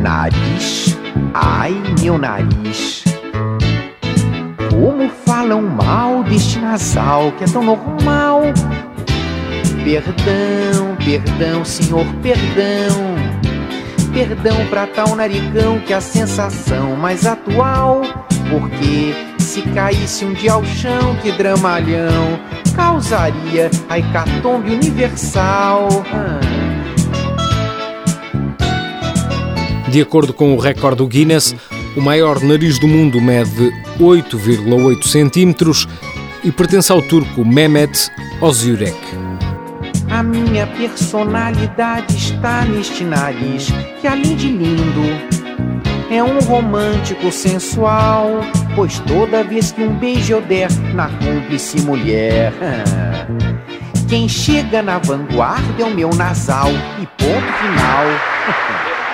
Nariz, ai meu nariz. Como falam mal deste nasal que é tão normal. Perdão, perdão, senhor, perdão. Perdão pra tal narigão que é a sensação mais atual. Porque se caísse um dia ao chão, que dramalhão causaria a hecatombe universal. Ah. De acordo com o recorde do Guinness, o maior nariz do mundo mede 8,8 centímetros e pertence ao turco Mehmet Özürek. A minha personalidade está neste nariz, que além de lindo, é um romântico sensual. Pois toda vez que um beijo eu der na cúmplice mulher, quem chega na vanguarda é o meu nasal e ponto final.